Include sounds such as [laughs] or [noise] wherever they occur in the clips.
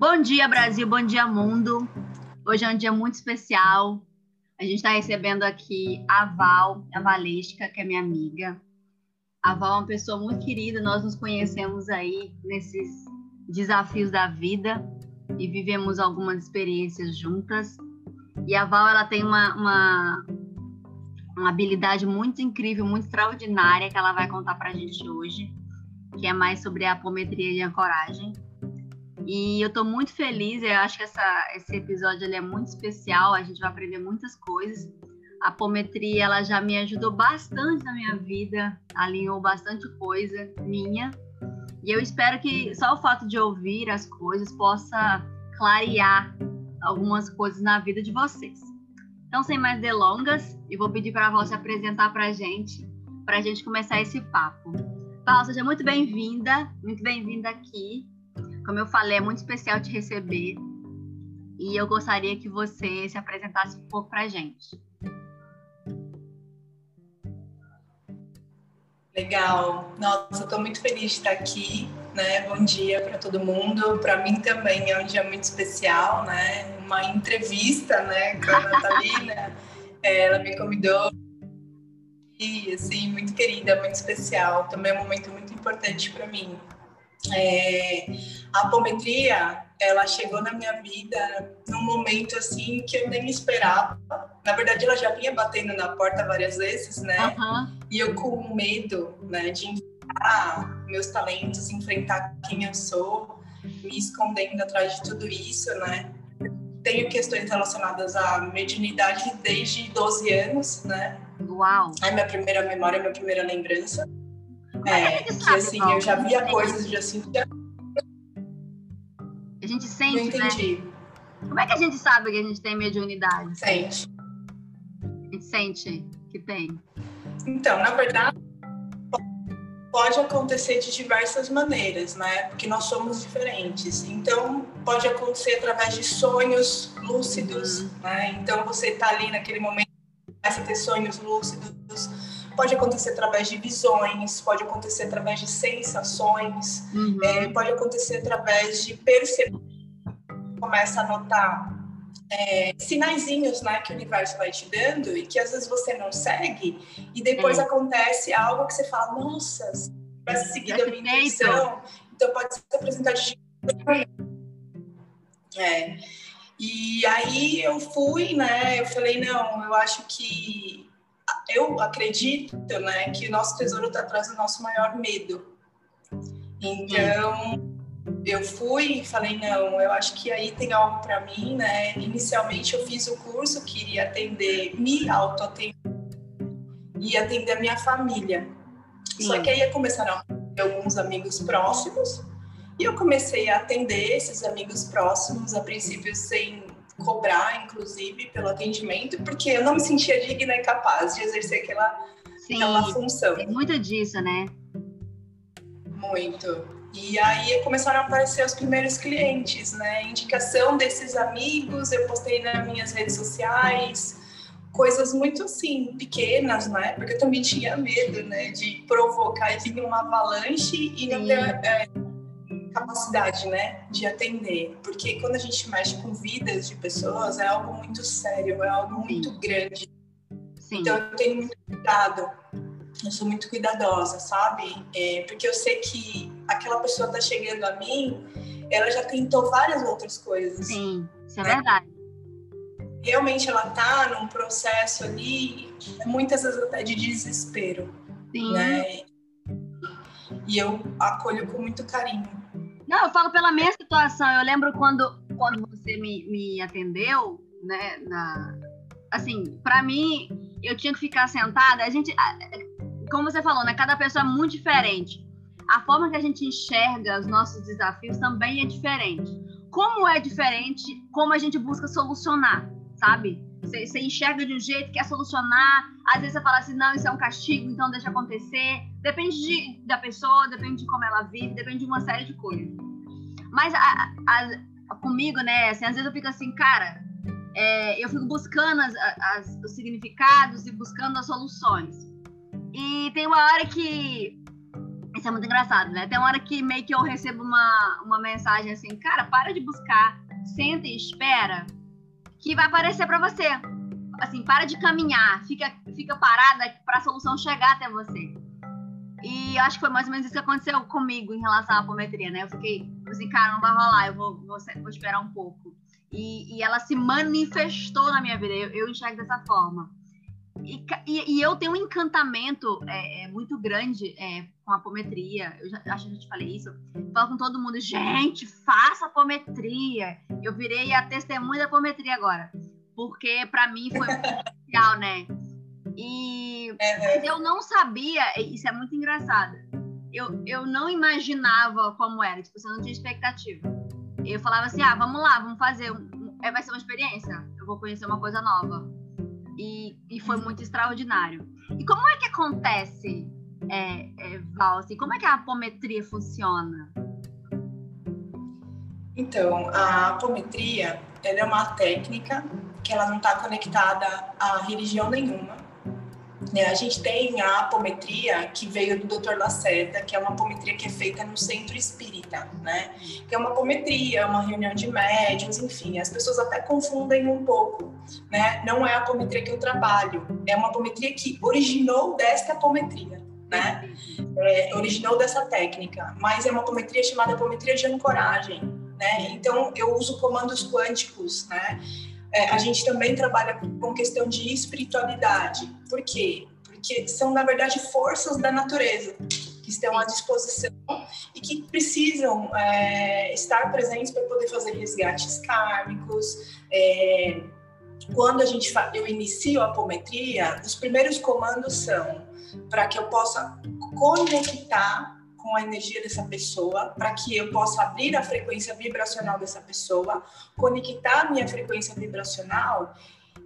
Bom dia, Brasil, bom dia, mundo. Hoje é um dia muito especial. A gente está recebendo aqui a Val, a Valesca, que é minha amiga. A Val é uma pessoa muito querida, nós nos conhecemos aí nesses desafios da vida e vivemos algumas experiências juntas. E a Val, ela tem uma, uma, uma habilidade muito incrível, muito extraordinária que ela vai contar para a gente hoje, que é mais sobre a apometria e a coragem. E eu estou muito feliz, eu acho que essa, esse episódio ele é muito especial, a gente vai aprender muitas coisas. A apometria ela já me ajudou bastante na minha vida, alinhou bastante coisa minha. E eu espero que só o fato de ouvir as coisas possa clarear algumas coisas na vida de vocês. Então, sem mais delongas, eu vou pedir para a Val se apresentar para a gente, para a gente começar esse papo. Val, seja muito bem-vinda, muito bem-vinda aqui. Como eu falei, é muito especial te receber e eu gostaria que você se apresentasse um pouco para a gente. Legal. Nossa, estou muito feliz de estar aqui. Né? Bom dia para todo mundo. Para mim também é um dia muito especial, né? Uma entrevista, né, com a Natalina. [laughs] É, ela me convidou e assim muito querida, muito especial. Também é um momento muito importante para mim. É, a apometria, ela chegou na minha vida num momento assim que eu nem esperava. Na verdade, ela já vinha batendo na porta várias vezes, né? Uhum. E eu com medo, né, de enfrentar meus talentos, enfrentar quem eu sou, me escondendo atrás de tudo isso, né? Tenho questões relacionadas à mediunidade desde 12 anos, né? Uau! É minha primeira memória, minha primeira lembrança. É, que, assim, eu já via coisas, já sentia. A gente sente, Não entendi. Né? Como é que a gente sabe que a gente tem mediunidade? Sente. A gente sente que tem. Então, na verdade, pode acontecer de diversas maneiras, né? Porque nós somos diferentes. Então, pode acontecer através de sonhos lúcidos, uhum. né? Então, você está ali naquele momento, começa a ter sonhos lúcidos pode acontecer através de visões, pode acontecer através de sensações, uhum. é, pode acontecer através de perceber, começa a notar é, sinaizinhos né, que o universo vai te dando e que às vezes você não segue e depois é. acontece algo que você fala, nossa, vai seguir a minha intuição, então pode ser apresentado de é. E aí eu fui, né? Eu falei, não, eu acho que eu acredito né, que o nosso tesouro está atrás do nosso maior medo. Então, eu fui e falei, não, eu acho que aí tem algo para mim, né? Inicialmente eu fiz o curso, queria atender, me auto-atender e atender a minha família. Sim. Só que aí começaram alguns amigos próximos e eu comecei a atender esses amigos próximos, a princípio sem cobrar, inclusive, pelo atendimento, porque eu não me sentia digna e capaz de exercer aquela, Sim, aquela função. Tem muito disso, né? Muito. E aí começaram a aparecer os primeiros clientes, né? Indicação desses amigos, eu postei nas minhas redes sociais, coisas muito assim, pequenas, né? Porque eu também tinha medo, né? De provocar e vir uma avalanche e não ter é, capacidade, né, de atender, porque quando a gente mexe com vidas de pessoas é algo muito sério, é algo Sim. muito grande. Sim. Então eu tenho muito cuidado, eu sou muito cuidadosa, sabe? É, porque eu sei que aquela pessoa está chegando a mim, ela já tentou várias outras coisas. Sim, isso é né? verdade. Realmente ela está num processo ali, muitas vezes até de desespero, Sim. né? E eu acolho com muito carinho. Não, eu falo pela minha situação. Eu lembro quando, quando você me, me atendeu, né? Na, assim, para mim, eu tinha que ficar sentada. A gente, como você falou, né? Cada pessoa é muito diferente. A forma que a gente enxerga os nossos desafios também é diferente. Como é diferente, como a gente busca solucionar, sabe? Você, você enxerga de um jeito, quer solucionar. Às vezes você fala assim, não, isso é um castigo, então deixa acontecer. Depende de, da pessoa, depende de como ela vive, depende de uma série de coisas. Mas a, a, comigo, né, assim, às vezes eu fico assim, cara, é, eu fico buscando as, as, os significados e buscando as soluções. E tem uma hora que Isso é muito engraçado, né? Tem uma hora que meio que eu recebo uma, uma mensagem assim, cara, para de buscar, senta e espera, que vai aparecer para você. Assim, para de caminhar, fica, fica parada para a solução chegar até você. E acho que foi mais ou menos isso que aconteceu comigo em relação à apometria, né? Eu fiquei assim, cara, não vai rolar, eu vou, vou, vou esperar um pouco. E, e, ela se manifestou na minha vida, eu, eu enxergo dessa forma. E, e, e, eu tenho um encantamento é, é, muito grande é, com a apometria. Eu já, acho que eu te falei isso. Falo com todo mundo, gente, faça apometria. Eu virei a testemunha da apometria agora. Porque para mim foi muito [laughs] especial, né? E é, eu não sabia, isso é muito engraçado. Eu, eu não imaginava como era, tipo, você não tinha expectativa. Eu falava assim: ah, vamos lá, vamos fazer. Um, é, vai ser uma experiência. Eu vou conhecer uma coisa nova. E, e foi muito extraordinário. E como é que acontece, é, é, Val? Assim, como é que a apometria funciona? Então, a apometria é uma técnica que ela não está conectada a religião nenhuma. Né? A gente tem a apometria que veio do Dr. Lacerda, que é uma apometria que é feita no centro espírita, né? Que é uma apometria, uma reunião de médiums, enfim, as pessoas até confundem um pouco, né? Não é a apometria que eu trabalho, é uma apometria que originou desta apometria, né? É, originou dessa técnica, mas é uma apometria chamada apometria de ancoragem, né? Então eu uso comandos quânticos, né? É, a gente também trabalha com questão de espiritualidade. Por quê? Porque são, na verdade, forças da natureza que estão à disposição e que precisam é, estar presentes para poder fazer resgates kármicos. É, quando a gente eu inicio a apometria, os primeiros comandos são para que eu possa conectar com a energia dessa pessoa, para que eu possa abrir a frequência vibracional dessa pessoa, conectar minha frequência vibracional.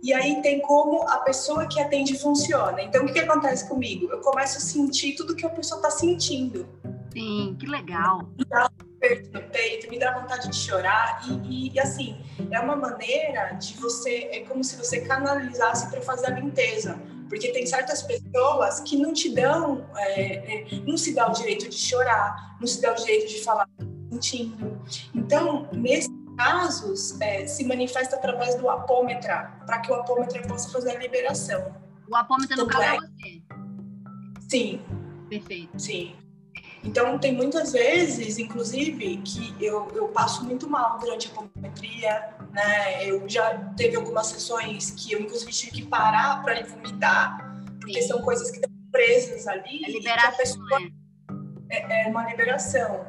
E aí tem como a pessoa que atende funciona. Então, o que, que acontece comigo? Eu começo a sentir tudo que a pessoa está sentindo. Sim, que legal. Me dá um aperto no peito, me dá vontade de chorar. E, e, e assim, é uma maneira de você, é como se você canalizasse para fazer a limpeza porque tem certas pessoas que não te dão, é, é, não se dá o direito de chorar, não se dá o direito de falar sentindo. Então, nesses casos, é, se manifesta através do apômetra, para que o apômetra possa fazer a liberação. O apômetra, no caso, é você? Sim. Perfeito. Sim. Então, tem muitas vezes, inclusive, que eu, eu passo muito mal durante a apometria, né? Eu já teve algumas sessões que eu, inclusive, tive que parar para vomitar, porque Sim. são coisas que estão presas ali. É liberação, pessoa, né? É, é uma liberação.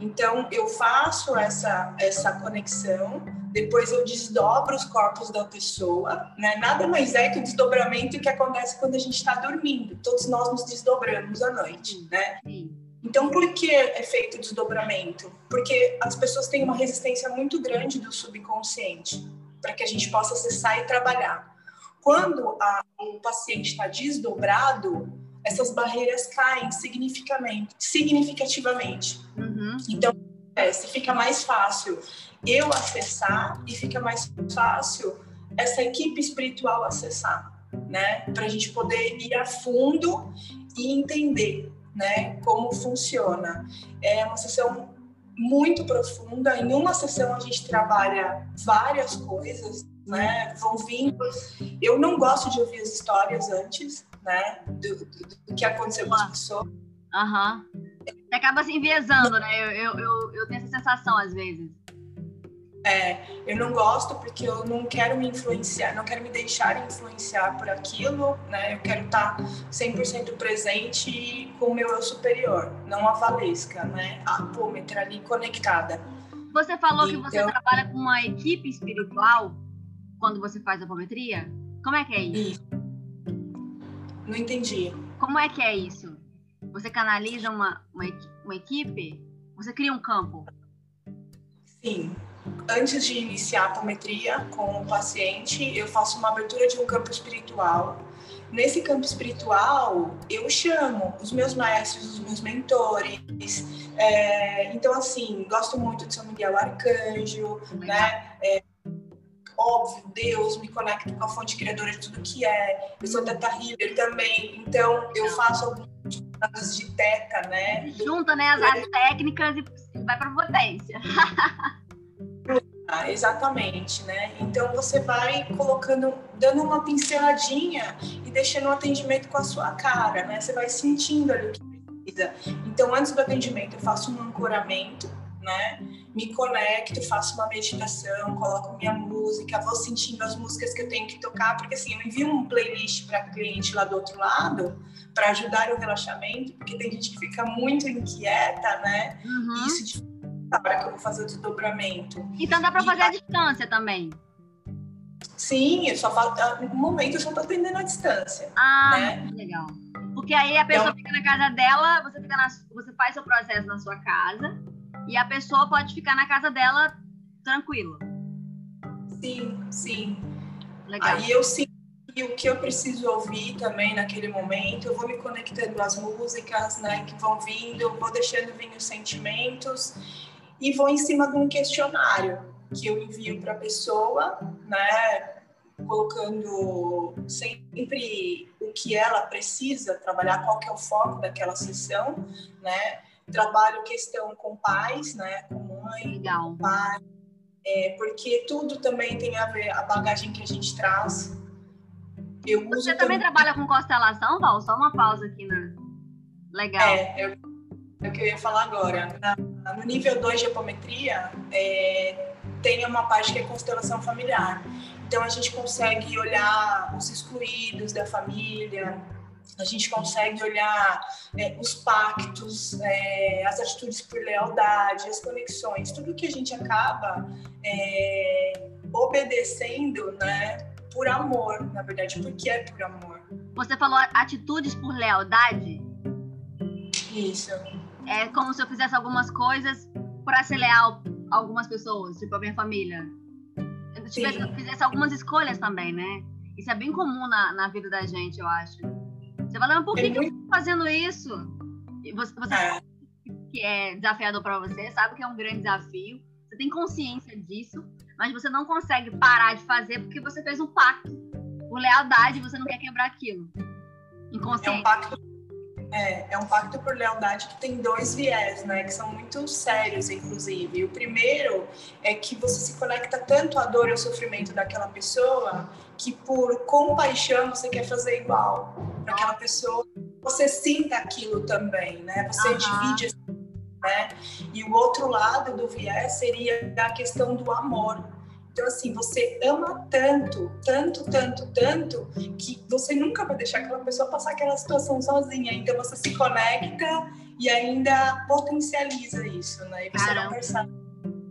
Então, eu faço essa, essa conexão, depois eu desdobro os corpos da pessoa, né? Nada mais é que o desdobramento que acontece quando a gente está dormindo. Todos nós nos desdobramos à noite, né? Então, por que é feito o desdobramento? Porque as pessoas têm uma resistência muito grande do subconsciente para que a gente possa acessar e trabalhar. Quando a, o paciente está desdobrado, essas barreiras caem significativamente. significativamente. Uhum. Então, é, se fica mais fácil eu acessar e fica mais fácil essa equipe espiritual acessar, né? Para a gente poder ir a fundo e entender né, como funciona. É uma sessão muito profunda. Em uma sessão a gente trabalha várias coisas, né? Vão vindo. Eu não gosto de ouvir as histórias antes, né? Do, do, do que aconteceu com as pessoas. Aham. Uhum. Você acaba se enviesando, né? Eu, eu, eu, eu tenho essa sensação às vezes. É, eu não gosto porque eu não quero me influenciar, não quero me deixar influenciar por aquilo, né? Eu quero estar 100% presente com o meu eu superior, não a Valesca, né? A apômetra ali conectada. Você falou então... que você então trabalha com uma equipe espiritual quando você faz a apometria? Como é que é isso? isso? Não entendi. Como é que é isso? Você canaliza uma, uma, uma equipe? Você cria um campo? Sim, antes de iniciar a apometria com o paciente, eu faço uma abertura de um campo espiritual. Nesse campo espiritual, eu chamo os meus mestres, os meus mentores. É, então, assim, gosto muito de São Miguel Arcanjo, né? É, óbvio, Deus, me conecto com a fonte criadora de tudo que é. Eu sou Teta Healer também, então eu faço alguns chamados de teta, né? Junta, né, as, as técnicas e vai para potência. Ah, exatamente, né? Então você vai colocando, dando uma pinceladinha e deixando o atendimento com a sua cara, né? Você vai sentindo ali o que precisa. Então, antes do atendimento, eu faço um ancoramento, né? Me conecto, faço uma meditação, coloco minha música, vou sentindo as músicas que eu tenho que tocar, porque assim, eu envio um playlist para cliente lá do outro lado para ajudar o relaxamento, porque tem gente que fica muito inquieta, né? Uhum. E isso na hora que eu vou fazer o desdobramento. Então dá para fazer a distância também. Sim, só falta. No momento eu só estou atendendo à distância. Ah, né? legal. Porque aí a pessoa então, fica na casa dela, você, fica na, você faz seu processo na sua casa e a pessoa pode ficar na casa dela tranquilo. Sim, sim. Legal. Aí eu sinto o que eu preciso ouvir também naquele momento, eu vou me conectando às músicas, né, que vão vindo, eu vou deixando vir os sentimentos e vou em cima de um questionário que eu envio para a pessoa, né, colocando sempre o que ela precisa trabalhar, qual que é o foco daquela sessão, né? Trabalho questão com pais, né, com mãe, Legal. com pai, é, porque tudo também tem a ver a bagagem que a gente traz. Eu Você também, também trabalha com constelação, Val? Só uma pausa aqui na. Legal. É, eu, é o que eu ia falar agora. Na, no nível 2 de apometria, é, tem uma parte que é constelação familiar. Então, a gente consegue olhar os excluídos da família, a gente consegue olhar é, os pactos, é, as atitudes por lealdade, as conexões, tudo que a gente acaba é, obedecendo, né, por amor, na verdade, porque é por amor. Você falou atitudes por lealdade? Isso é como se eu fizesse algumas coisas para ser leal a algumas pessoas, tipo a minha família. Eu tivesse, fizesse algumas escolhas também, né? Isso é bem comum na, na vida da gente, eu acho. Você fala, mas por que, que eu tô fazendo isso? E você, você é. sabe que é desafiador para você, sabe que é um grande desafio, você tem consciência disso, mas você não consegue parar de fazer porque você fez um pacto por lealdade você não quer quebrar aquilo. Inconsciente. É um pacto é, é um pacto por lealdade que tem dois viés, né? Que são muito sérios, inclusive. O primeiro é que você se conecta tanto à dor e ao sofrimento daquela pessoa que por compaixão você quer fazer igual para aquela pessoa. Você sinta aquilo também, né? Você uhum. divide, né? E o outro lado do viés seria a questão do amor então, assim, você ama tanto, tanto, tanto, tanto, que você nunca vai deixar aquela pessoa passar aquela situação sozinha. Então, você se conecta e ainda potencializa isso, né? E você Caramba. não percebe.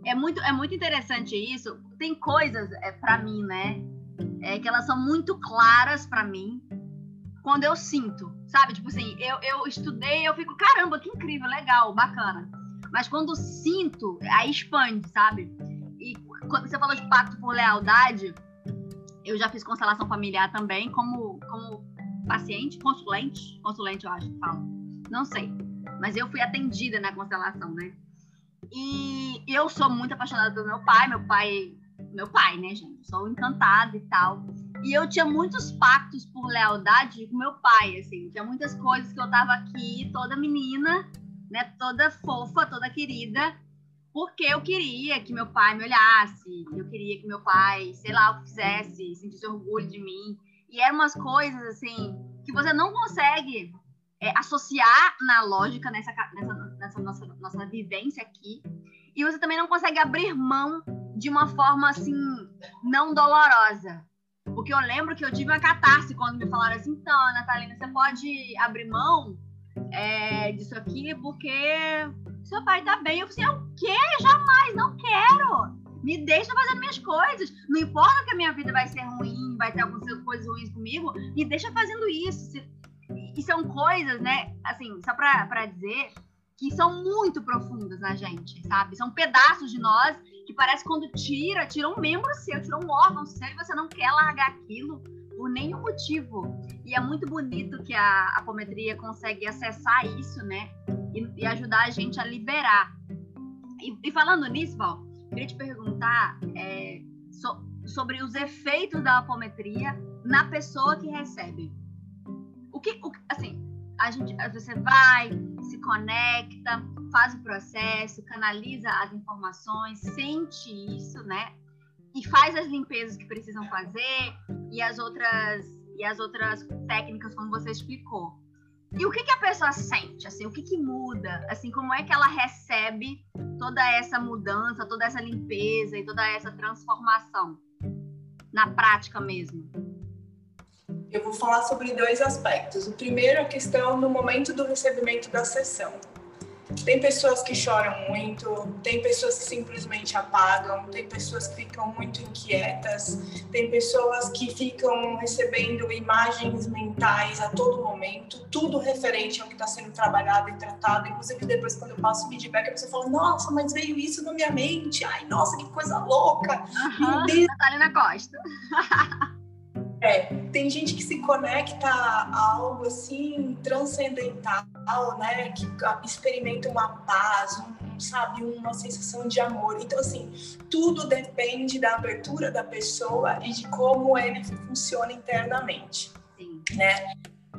É muito, é muito interessante isso. Tem coisas, é, para mim, né? É, que elas são muito claras para mim quando eu sinto, sabe? Tipo assim, eu, eu estudei, eu fico, caramba, que incrível, legal, bacana. Mas quando sinto, aí expande, sabe? Quando você falou de pacto por lealdade, eu já fiz constelação familiar também, como, como paciente, consulente, consulente eu acho que fala, não sei, mas eu fui atendida na constelação, né? E eu sou muito apaixonada pelo meu pai, meu pai, meu pai, né, gente? Sou encantada e tal. E eu tinha muitos pactos por lealdade com meu pai, assim, tinha muitas coisas que eu tava aqui, toda menina, né, toda fofa, toda querida, porque eu queria que meu pai me olhasse, eu queria que meu pai, sei lá, o que fizesse, sentisse orgulho de mim. E eram umas coisas, assim, que você não consegue é, associar na lógica, nessa, nessa, nessa nossa, nossa vivência aqui. E você também não consegue abrir mão de uma forma, assim, não dolorosa. Porque eu lembro que eu tive uma catarse quando me falaram assim, então, Natalina, você pode abrir mão é, disso aqui porque seu pai tá bem. Eu falei assim, o quê? Jamais, não quero. Me deixa fazer minhas coisas. Não importa que a minha vida vai ser ruim, vai ter algumas coisas ruins comigo, me deixa fazendo isso. E são coisas, né, assim, só pra, pra dizer, que são muito profundas na gente, sabe? São pedaços de nós que parece quando tira, tira um membro seu, tira um órgão seu e você não quer largar aquilo por nenhum motivo. E é muito bonito que a apometria consegue acessar isso, né? E, e ajudar a gente a liberar. E, e falando nisso, Val, queria te perguntar é, so, sobre os efeitos da apometria na pessoa que recebe. O que, o, assim, a gente, você vai, se conecta, faz o processo, canaliza as informações, sente isso, né? E faz as limpezas que precisam fazer e as outras e as outras técnicas como você explicou. E o que, que a pessoa sente? Assim, o que, que muda? Assim, como é que ela recebe toda essa mudança, toda essa limpeza e toda essa transformação na prática mesmo? Eu vou falar sobre dois aspectos. O primeiro é a questão no momento do recebimento da sessão. Tem pessoas que choram muito, tem pessoas que simplesmente apagam, tem pessoas que ficam muito inquietas, tem pessoas que ficam recebendo imagens mentais a todo momento, tudo referente ao que está sendo trabalhado e tratado. Inclusive, depois, quando eu passo feedback, a pessoa fala: Nossa, mas veio isso na minha mente, ai, nossa, que coisa louca. Uhum, Natalina Costa. É, tem gente que se conecta a algo assim transcendental, né? Que experimenta uma paz, um, sabe, uma sensação de amor. Então, assim, tudo depende da abertura da pessoa e de como ele funciona internamente, Sim. né?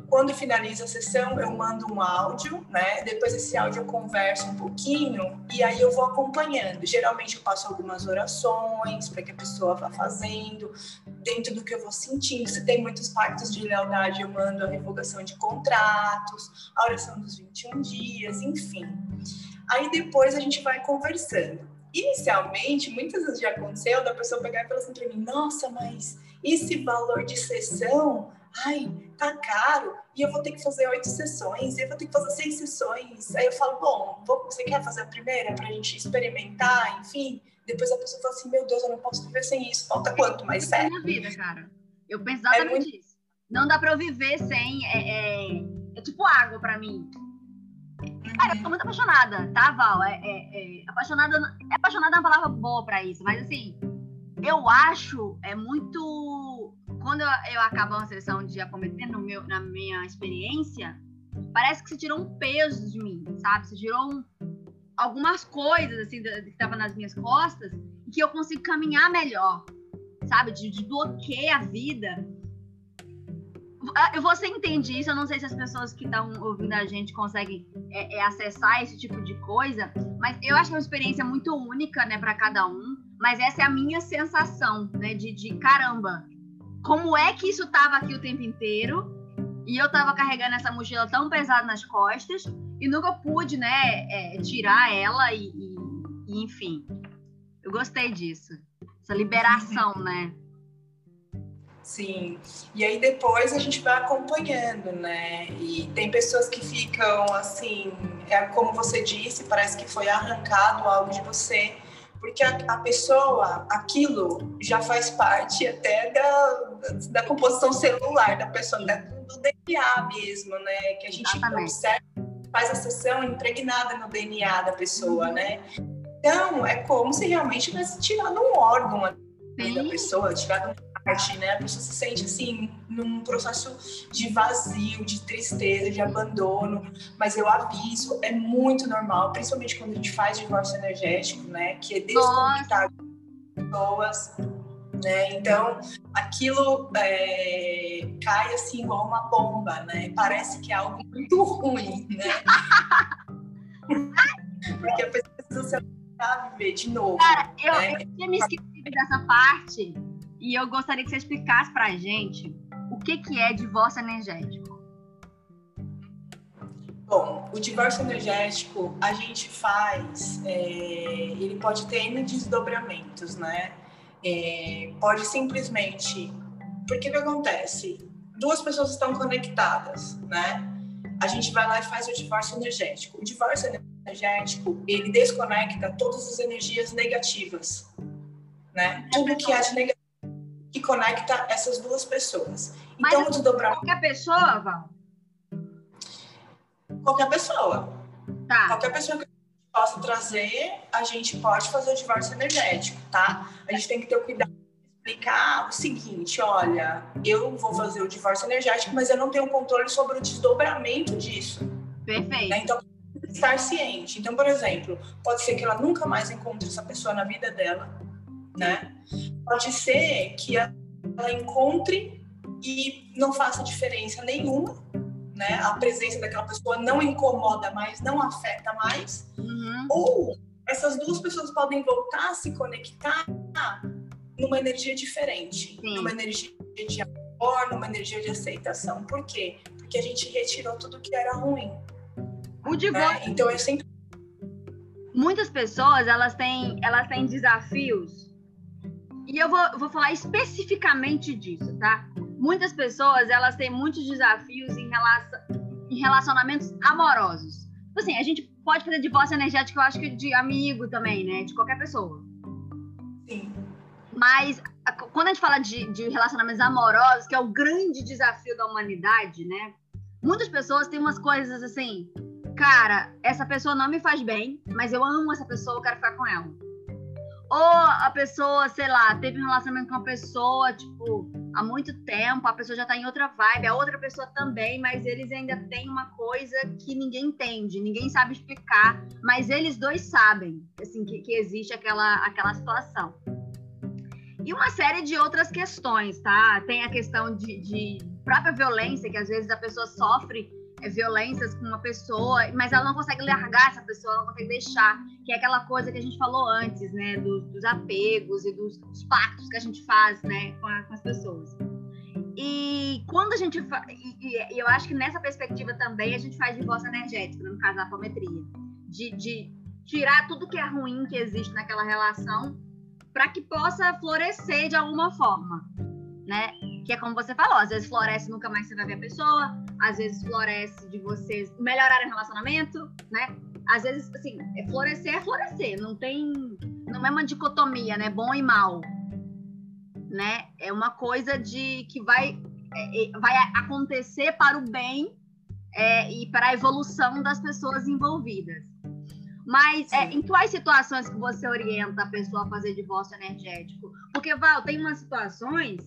Quando finaliza a sessão, eu mando um áudio, né? Depois desse áudio eu converso um pouquinho e aí eu vou acompanhando. Geralmente eu passo algumas orações para que a pessoa vá fazendo, dentro do que eu vou sentindo. Se tem muitos pactos de lealdade, eu mando a revogação de contratos, a oração dos 21 dias, enfim. Aí depois a gente vai conversando. Inicialmente, muitas vezes já aconteceu da pessoa pegar e falar assim para mim: nossa, mas esse valor de sessão ai, tá caro, e eu vou ter que fazer oito sessões, e eu vou ter que fazer seis sessões. Aí eu falo, bom, você quer fazer a primeira pra gente experimentar, enfim? Depois a pessoa fala assim, meu Deus, eu não posso viver sem isso. Falta quanto? Mais sete? minha vida, cara. Eu penso exatamente é muito... isso. Não dá pra eu viver sem... É, é, é tipo água pra mim. Cara, eu tô muito apaixonada, tá, Val? É, é, é, apaixonada, é apaixonada é uma palavra boa pra isso, mas assim, eu acho é muito quando eu, eu acabo uma sessão de acometer no meu, na minha experiência, parece que se tirou um peso de mim, sabe? Se tirou um, algumas coisas assim que estavam nas minhas costas e que eu consigo caminhar melhor, sabe? De, de bloquear a vida. Ah, você entende isso? Eu não sei se as pessoas que estão ouvindo a gente conseguem é, é, acessar esse tipo de coisa, mas eu acho que é uma experiência muito única, né, para cada um. Mas essa é a minha sensação, né, de, de caramba, como é que isso estava aqui o tempo inteiro e eu estava carregando essa mochila tão pesada nas costas e nunca pude, né, é, tirar ela e, e, e, enfim. Eu gostei disso. Essa liberação, né? Sim. E aí depois a gente vai acompanhando, né? E tem pessoas que ficam assim, é como você disse, parece que foi arrancado algo de você porque a, a, pessoa, aquilo já faz parte até da, da composição celular da pessoa, né? do, DNA mesmo, né? Que a gente Exatamente. observa, faz a sessão impregnada no DNA da pessoa, né? Então, é como se realmente tivesse tirado um órgão da pessoa, tirado um parte, né? A pessoa se sente assim num processo de vazio, de tristeza, de abandono. Mas eu aviso, é muito normal, principalmente quando a gente faz divórcio energético, né? Que é desconectar pessoas. Né? Então, aquilo é, cai assim igual uma bomba, né? Parece que é algo muito ruim, né? [laughs] Porque a pessoa precisa se a viver de novo. Cara, eu, né? eu tinha me esquecido dessa parte e eu gostaria que você explicasse para a gente o que, que é divórcio energético. Bom, o divórcio energético a gente faz, é, ele pode ter N desdobramentos, né? É, pode simplesmente. Porque o que acontece? Duas pessoas estão conectadas, né? A gente vai lá e faz o divórcio energético. O divórcio energético, ele desconecta todas as energias negativas, né? Tudo que é de negativo que conecta essas duas pessoas. Mas então, o desdobramento. Qualquer pessoa, Val? Qualquer pessoa. Tá. Qualquer pessoa que possa trazer, a gente pode fazer o divórcio energético, tá? A gente tem que ter o cuidado de explicar o seguinte: olha, eu vou fazer o divórcio energético, mas eu não tenho controle sobre o desdobramento disso. Perfeito. Né? Então, estar ciente. Então, por exemplo, pode ser que ela nunca mais encontre essa pessoa na vida dela né? Pode ser que ela encontre e não faça diferença nenhuma, né? A presença daquela pessoa não incomoda mais, não afeta mais. Uhum. Ou essas duas pessoas podem voltar a se conectar numa energia diferente, Sim. numa energia de amor, numa energia de aceitação. Por quê? Porque a gente retirou tudo que era ruim. O divórcio. Né? Então eu sempre muitas pessoas elas têm elas têm desafios e eu vou, vou falar especificamente disso, tá? Muitas pessoas elas têm muitos desafios em relação em relacionamentos amorosos. Tipo assim, a gente pode fazer divórcio energético, eu acho que de amigo também, né? De qualquer pessoa. Sim. Mas quando a gente fala de, de relacionamentos amorosos, que é o grande desafio da humanidade, né? Muitas pessoas têm umas coisas assim, cara, essa pessoa não me faz bem, mas eu amo essa pessoa, eu quero ficar com ela. Ou a pessoa, sei lá, teve um relacionamento com uma pessoa, tipo, há muito tempo, a pessoa já tá em outra vibe, a outra pessoa também, mas eles ainda têm uma coisa que ninguém entende, ninguém sabe explicar, mas eles dois sabem, assim, que, que existe aquela, aquela situação. E uma série de outras questões, tá? Tem a questão de, de própria violência, que às vezes a pessoa sofre violências com uma pessoa, mas ela não consegue largar essa pessoa, ela não consegue deixar, que é aquela coisa que a gente falou antes, né, dos, dos apegos e dos, dos, pactos que a gente faz, né, com, a, com as pessoas. E quando a gente fa... e, e, eu acho que nessa perspectiva também a gente faz divórcio energético, né, no caso da apometria, de, de tirar tudo que é ruim que existe naquela relação para que possa florescer de alguma forma, né? Que é como você falou, às vezes floresce nunca mais você vai ver a pessoa, às vezes floresce de vocês melhorarem o relacionamento, né? Às vezes, assim, é florescer é florescer, não tem. Não é uma dicotomia, né? Bom e mal. Né? É uma coisa de que vai, é, é vai acontecer para o bem é, e para a evolução das pessoas envolvidas. Mas é, em quais situações que você orienta a pessoa a fazer divórcio energético? Porque, Val, tem umas situações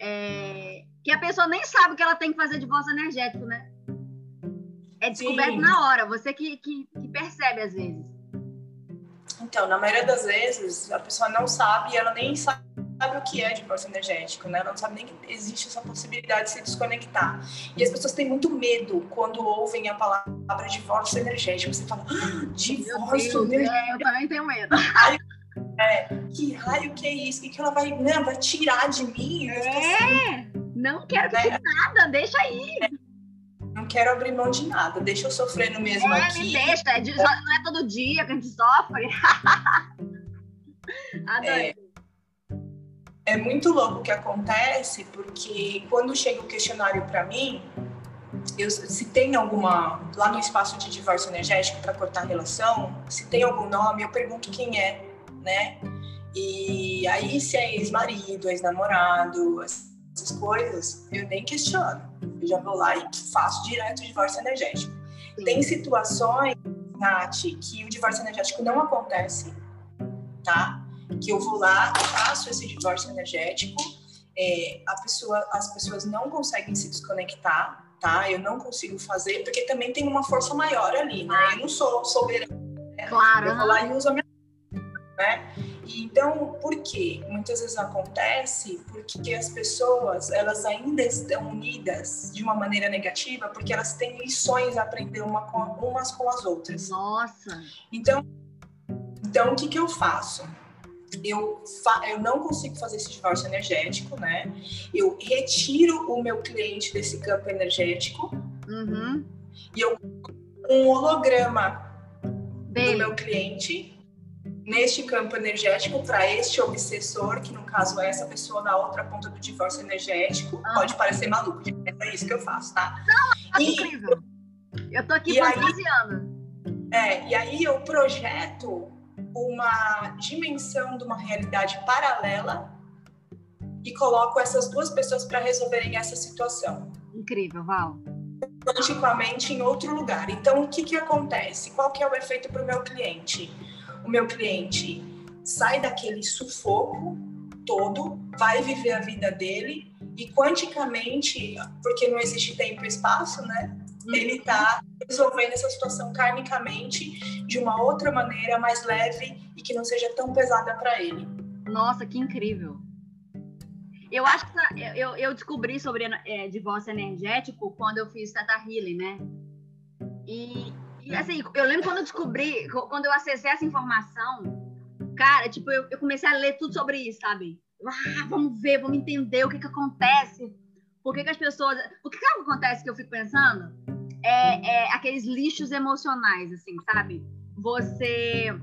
é, que a pessoa nem sabe que ela tem que fazer divórcio energético, né? É descoberto Sim. na hora, você que, que, que, percebe às vezes. Então, na maioria das vezes, a pessoa não sabe ela nem sabe o que é divórcio energético, né? Ela não sabe nem que existe essa possibilidade de se desconectar. E as pessoas têm muito medo quando ouvem a palavra divórcio energético. Você fala, ah, divórcio energético. É, eu também tenho medo. É, que raio que é isso? O que, que ela vai, né, vai tirar de mim? É, assim, não quero que né? nada, deixa aí. É, não quero abrir mão de nada, deixa eu sofrendo mesmo é, aqui. Me deixa, é de, não é todo dia que a gente sofre. [laughs] Adorei. É, é muito louco o que acontece, porque quando chega o questionário para mim, eu, se tem alguma lá no espaço de divórcio energético para cortar a relação, se tem algum nome, eu pergunto quem é né? E aí, se é ex-marido, ex-namorado, essas coisas, eu nem questiono. Eu já vou lá e faço direto o divórcio energético. Sim. Tem situações, Nath, que o divórcio energético não acontece, tá? Que eu vou lá, faço esse divórcio energético, é, a pessoa, as pessoas não conseguem se desconectar, tá? Eu não consigo fazer, porque também tem uma força maior ali, né? Eu não sou soberana. Né? Claro. Eu vou lá e uso a minha né? E então, por quê? Muitas vezes acontece porque as pessoas, elas ainda estão unidas de uma maneira negativa porque elas têm lições a aprender uma com, umas com as outras. Nossa! Então, então o que que eu faço? Eu, fa eu não consigo fazer esse divórcio energético, né? Eu retiro o meu cliente desse campo energético uhum. e eu um holograma Bem. do meu cliente neste campo energético para este obsessor, que no caso é essa pessoa na outra ponta do divórcio energético. Ah. Pode parecer maluco, é isso que eu faço, tá? Não, é e, incrível. Eu tô aqui fantasiando. É, e aí eu projeto uma dimensão de uma realidade paralela e coloco essas duas pessoas para resolverem essa situação. Incrível, Val. Quanticamente em outro lugar. Então, o que, que acontece? Qual que é o efeito para o meu cliente? O meu cliente sai daquele sufoco todo, vai viver a vida dele e quanticamente, porque não existe tempo e espaço, né? Uhum. Ele está resolvendo essa situação karmicamente de uma outra maneira mais leve e que não seja tão pesada para ele. Nossa, que incrível! Eu acho que eu, eu descobri sobre é, divórcio energético quando eu fiz Tata Healing, né? E, e, assim, eu lembro quando eu descobri, quando eu acessei essa informação, cara, tipo, eu, eu comecei a ler tudo sobre isso, sabe? Ah, vamos ver, vamos entender o que que acontece. Por que, que as pessoas. O que, que acontece que eu fico pensando? É, é aqueles lixos emocionais, assim, sabe? Você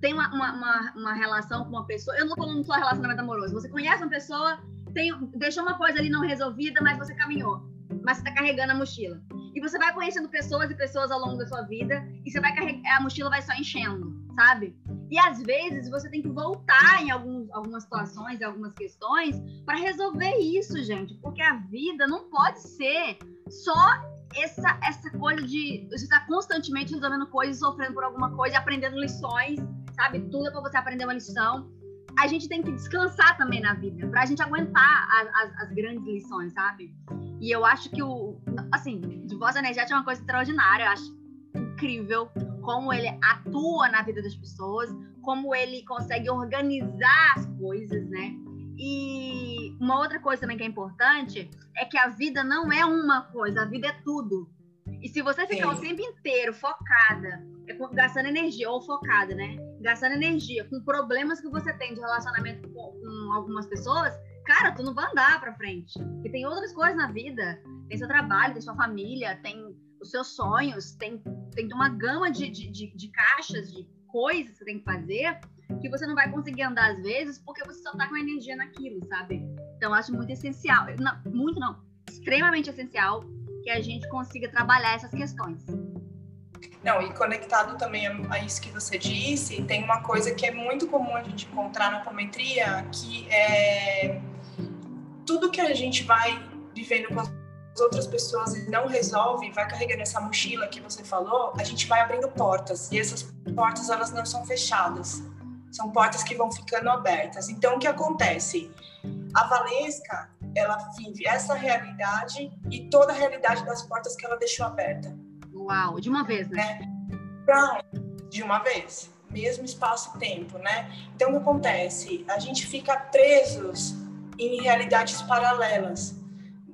tem uma, uma, uma, relação com uma pessoa. Eu não tô falando só relacionamento amoroso. Você conhece uma pessoa, tem, deixou uma coisa ali não resolvida, mas você caminhou. Mas você tá carregando a mochila. E você vai conhecendo pessoas e pessoas ao longo da sua vida, e você vai carregar, a mochila vai só enchendo, sabe? E às vezes você tem que voltar em alguns, algumas situações, algumas questões, para resolver isso, gente. Porque a vida não pode ser só essa, essa coisa de você estar tá constantemente resolvendo coisas, sofrendo por alguma coisa, aprendendo lições sabe? Tudo é para você aprender uma lição. A gente tem que descansar também na vida, para a gente aguentar as, as, as, grandes lições, sabe? E eu acho que o, assim, de voz energética é uma coisa extraordinária, eu acho incrível como ele atua na vida das pessoas, como ele consegue organizar as coisas, né? E uma outra coisa também que é importante é que a vida não é uma coisa, a vida é tudo. E se você ficar Sim. o tempo inteiro focada, é gastando energia, ou focada, né? Gastando energia com problemas que você tem de relacionamento com, com algumas pessoas, cara, tu não vai andar pra frente. Porque tem outras coisas na vida. Tem seu trabalho, tem sua família, tem os seus sonhos, tem, tem uma gama de, de, de, de caixas, de coisas que você tem que fazer que você não vai conseguir andar às vezes porque você só tá com energia naquilo, sabe? Então, acho muito essencial. Não, muito não. Extremamente essencial que a gente consiga trabalhar essas questões. Não, e conectado também a isso que você disse, tem uma coisa que é muito comum a gente encontrar na apometria, que é tudo que a gente vai vivendo com as outras pessoas e não resolve, vai carregando essa mochila que você falou, a gente vai abrindo portas e essas portas elas não são fechadas, são portas que vão ficando abertas. Então o que acontece? A Valesca ela vive essa realidade e toda a realidade das portas que ela deixou aberta. Uau, de uma vez, né? Então, de uma vez, mesmo espaço-tempo, né? Então, o que acontece? A gente fica presos em realidades paralelas.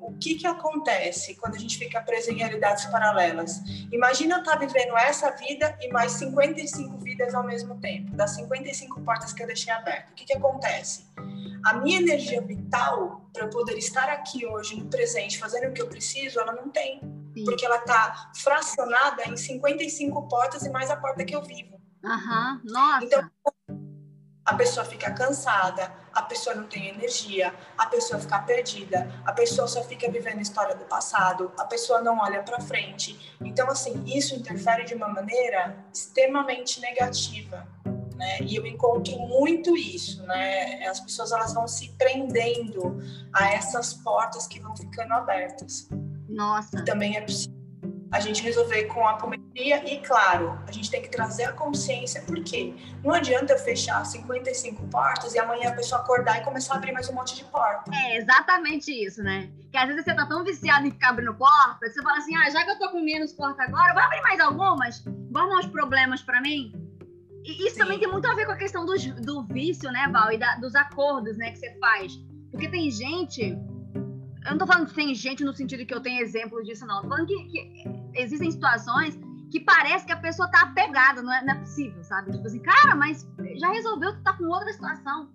O que que acontece quando a gente fica preso em realidades paralelas? Imagina estar tá vivendo essa vida e mais 55 vidas ao mesmo tempo, das 55 portas que eu deixei abertas. O que que acontece? a minha energia vital para eu poder estar aqui hoje no presente fazendo o que eu preciso, ela não tem. Sim. Porque ela está fracionada em 55 portas e mais a porta que eu vivo. Aham, uhum. nossa. Então, a pessoa fica cansada, a pessoa não tem energia, a pessoa fica perdida, a pessoa só fica vivendo a história do passado, a pessoa não olha para frente. Então, assim, isso interfere de uma maneira extremamente negativa né? E eu encontro muito isso, né? As pessoas elas vão se prendendo a essas portas que vão ficando abertas. Nossa. E também é possível a gente resolver com a apometria e, claro, a gente tem que trazer a consciência, porque não adianta eu fechar 55 portas e amanhã a pessoa acordar e começar a abrir mais um monte de porta. É exatamente isso, né? Que às vezes você tá tão viciado em ficar abrindo porta, você fala assim, ah, já que eu tô com menos porta agora, vou abrir mais algumas, vou arrumar uns problemas para mim. E isso Sim. também tem muito a ver com a questão do, do vício, né, Val? E da, dos acordos, né, que você faz. Porque tem gente. Eu não tô falando que tem gente no sentido que eu tenho exemplo disso, não. Tô falando que, que existem situações que parece que a pessoa tá apegada, não é, não é possível, sabe? Tipo assim, cara, mas já resolveu, tu tá com outra situação.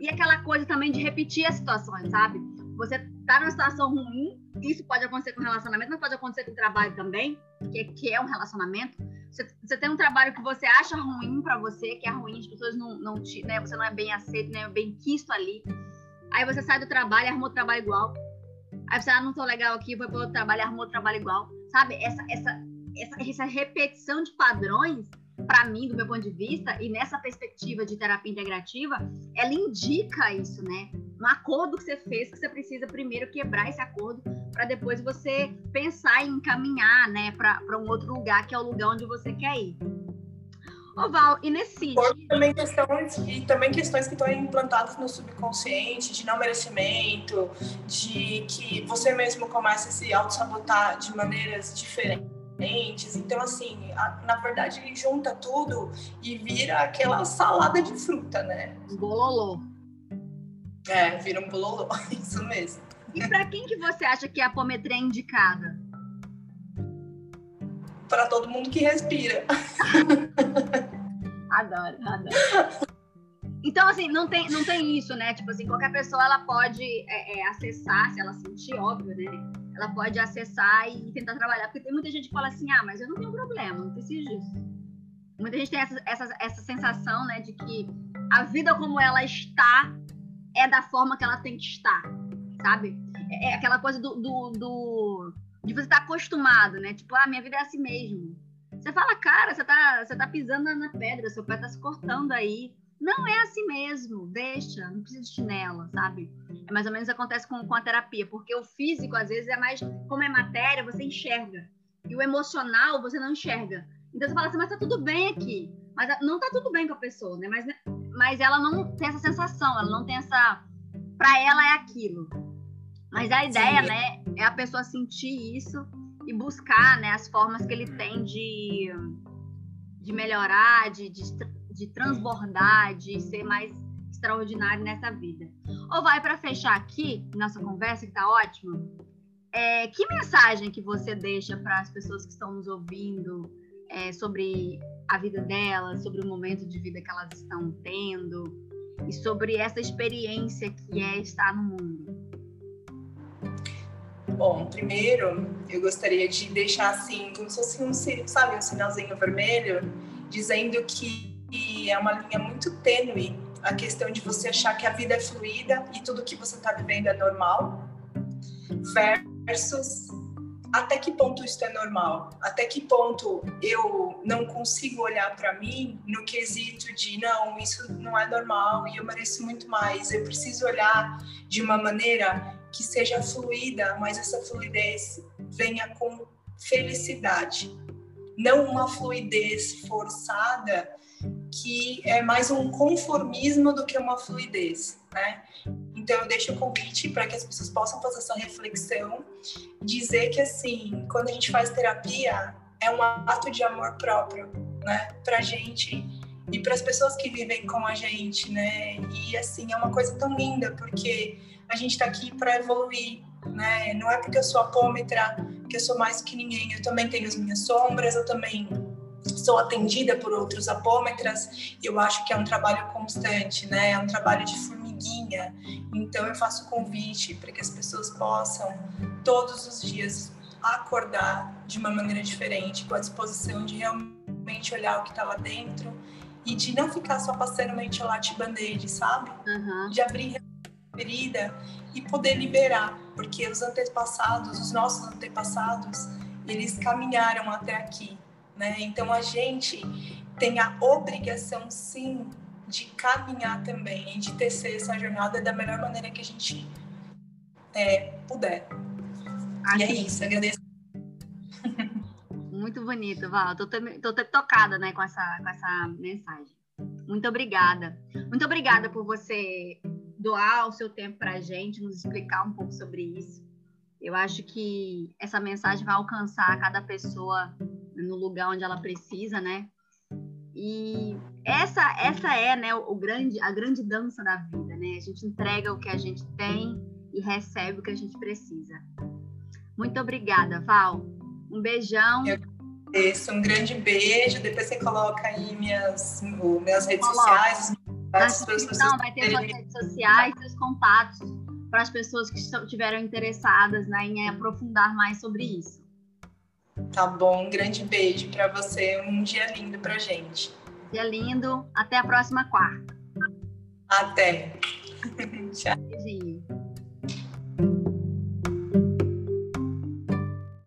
E aquela coisa também de repetir as situações, sabe? Você tá numa situação ruim, isso pode acontecer com relacionamento, mas pode acontecer com trabalho também, que, que é um relacionamento você, você tem um trabalho que você acha ruim para você, que é ruim, as pessoas não, não te, né, você não é bem aceito, né, bem quisto ali. Aí você sai do trabalho, arruma outro trabalho igual. Aí você, ah, não tô legal aqui, vou para outro trabalho, arruma outro trabalho igual. Sabe? Essa, essa, essa, essa repetição de padrões para mim, do meu ponto de vista, e nessa perspectiva de terapia integrativa, ela indica isso, né? Um acordo que você fez, que você precisa primeiro quebrar esse acordo para depois você pensar em encaminhar, né, para um outro lugar, que é o lugar onde você quer ir. Ô Val, e nesse sítio... Também questões, e também questões que estão implantadas no subconsciente, de não merecimento, de que você mesmo começa a se auto-sabotar de maneiras diferentes diferentes. Então, assim, a, na verdade, ele junta tudo e vira aquela salada de fruta, né? Bololô. É, vira um bololô, [laughs] isso mesmo. E para quem que você acha que a apometria é indicada? Para todo mundo que respira. [laughs] adoro, adoro. Então, assim, não tem, não tem isso, né? Tipo assim, qualquer pessoa ela pode é, é, acessar, se ela sentir, óbvio, né? Ela pode acessar e tentar trabalhar. Porque tem muita gente que fala assim, ah, mas eu não tenho problema, não preciso disso. Muita gente tem essa, essa, essa sensação, né, de que a vida como ela está é da forma que ela tem que estar, sabe? É, é aquela coisa do, do, do de você estar tá acostumado, né? Tipo, ah, minha vida é assim mesmo. Você fala, cara, você tá, você tá pisando na pedra, seu pé tá se cortando aí. Não é assim mesmo, deixa, não precisa de chinela, sabe? É mais ou menos acontece com, com a terapia, porque o físico, às vezes, é mais, como é matéria, você enxerga. E o emocional, você não enxerga. Então você fala assim, mas tá tudo bem aqui. Mas não tá tudo bem com a pessoa, né? Mas, mas ela não tem essa sensação, ela não tem essa. Pra ela é aquilo. Mas a ideia, Sim. né, é a pessoa sentir isso e buscar, né, as formas que ele tem de, de melhorar, de, de, de transbordar, de ser mais extraordinário nessa vida. Ou vai para fechar aqui nossa conversa que tá ótima. É, que mensagem que você deixa para as pessoas que estão nos ouvindo é, sobre a vida delas, sobre o momento de vida que elas estão tendo e sobre essa experiência que é estar no mundo? Bom, primeiro eu gostaria de deixar assim, como se fosse um, sabe, um sinalzinho vermelho, dizendo que é uma linha muito tênue a questão de você achar que a vida é fluida e tudo que você está vivendo é normal, versus até que ponto isso é normal? Até que ponto eu não consigo olhar para mim no quesito de não, isso não é normal e eu mereço muito mais. Eu preciso olhar de uma maneira que seja fluida, mas essa fluidez venha com felicidade, não uma fluidez forçada que é mais um conformismo do que uma fluidez, né? Então eu deixo o convite para que as pessoas possam fazer essa reflexão, dizer que assim, quando a gente faz terapia, é um ato de amor próprio, né? Pra gente e para as pessoas que vivem com a gente, né? E assim, é uma coisa tão linda, porque a gente está aqui para evoluir, né? Não é porque eu sou apômetra que eu sou mais que ninguém. Eu também tenho as minhas sombras, eu também sou atendida por outros apômetras. Eu acho que é um trabalho constante, né? É um trabalho de formiguinha. Então eu faço convite para que as pessoas possam todos os dias acordar de uma maneira diferente, com a disposição de realmente olhar o que está lá dentro e de não ficar só passando mente band-aid, sabe? Uhum. De abrir ferida e poder liberar, porque os antepassados, os nossos antepassados, eles caminharam até aqui, né? Então a gente tem a obrigação, sim, de caminhar também e de tecer essa jornada da melhor maneira que a gente é, puder. E é isso, agradeço. Muito bonito, Val. Tô, tô, tô tocada, né, com essa, com essa mensagem. Muito obrigada. Muito obrigada por você doar o seu tempo para a gente, nos explicar um pouco sobre isso. Eu acho que essa mensagem vai alcançar cada pessoa no lugar onde ela precisa, né? E essa essa é, né, o grande a grande dança da vida, né? A gente entrega o que a gente tem e recebe o que a gente precisa. Muito obrigada, Val. Um beijão. Eu agradeço, um grande beijo. Depois você coloca aí minhas, minhas redes Coloca. sociais. Na descrição vai ter suas redes sociais, seus contatos para as pessoas que estiveram interessadas né, em aprofundar mais sobre isso. Tá bom, um grande beijo para você, um dia lindo para gente. Dia lindo, até a próxima quarta. Até. [laughs] Tchau. Beijinho.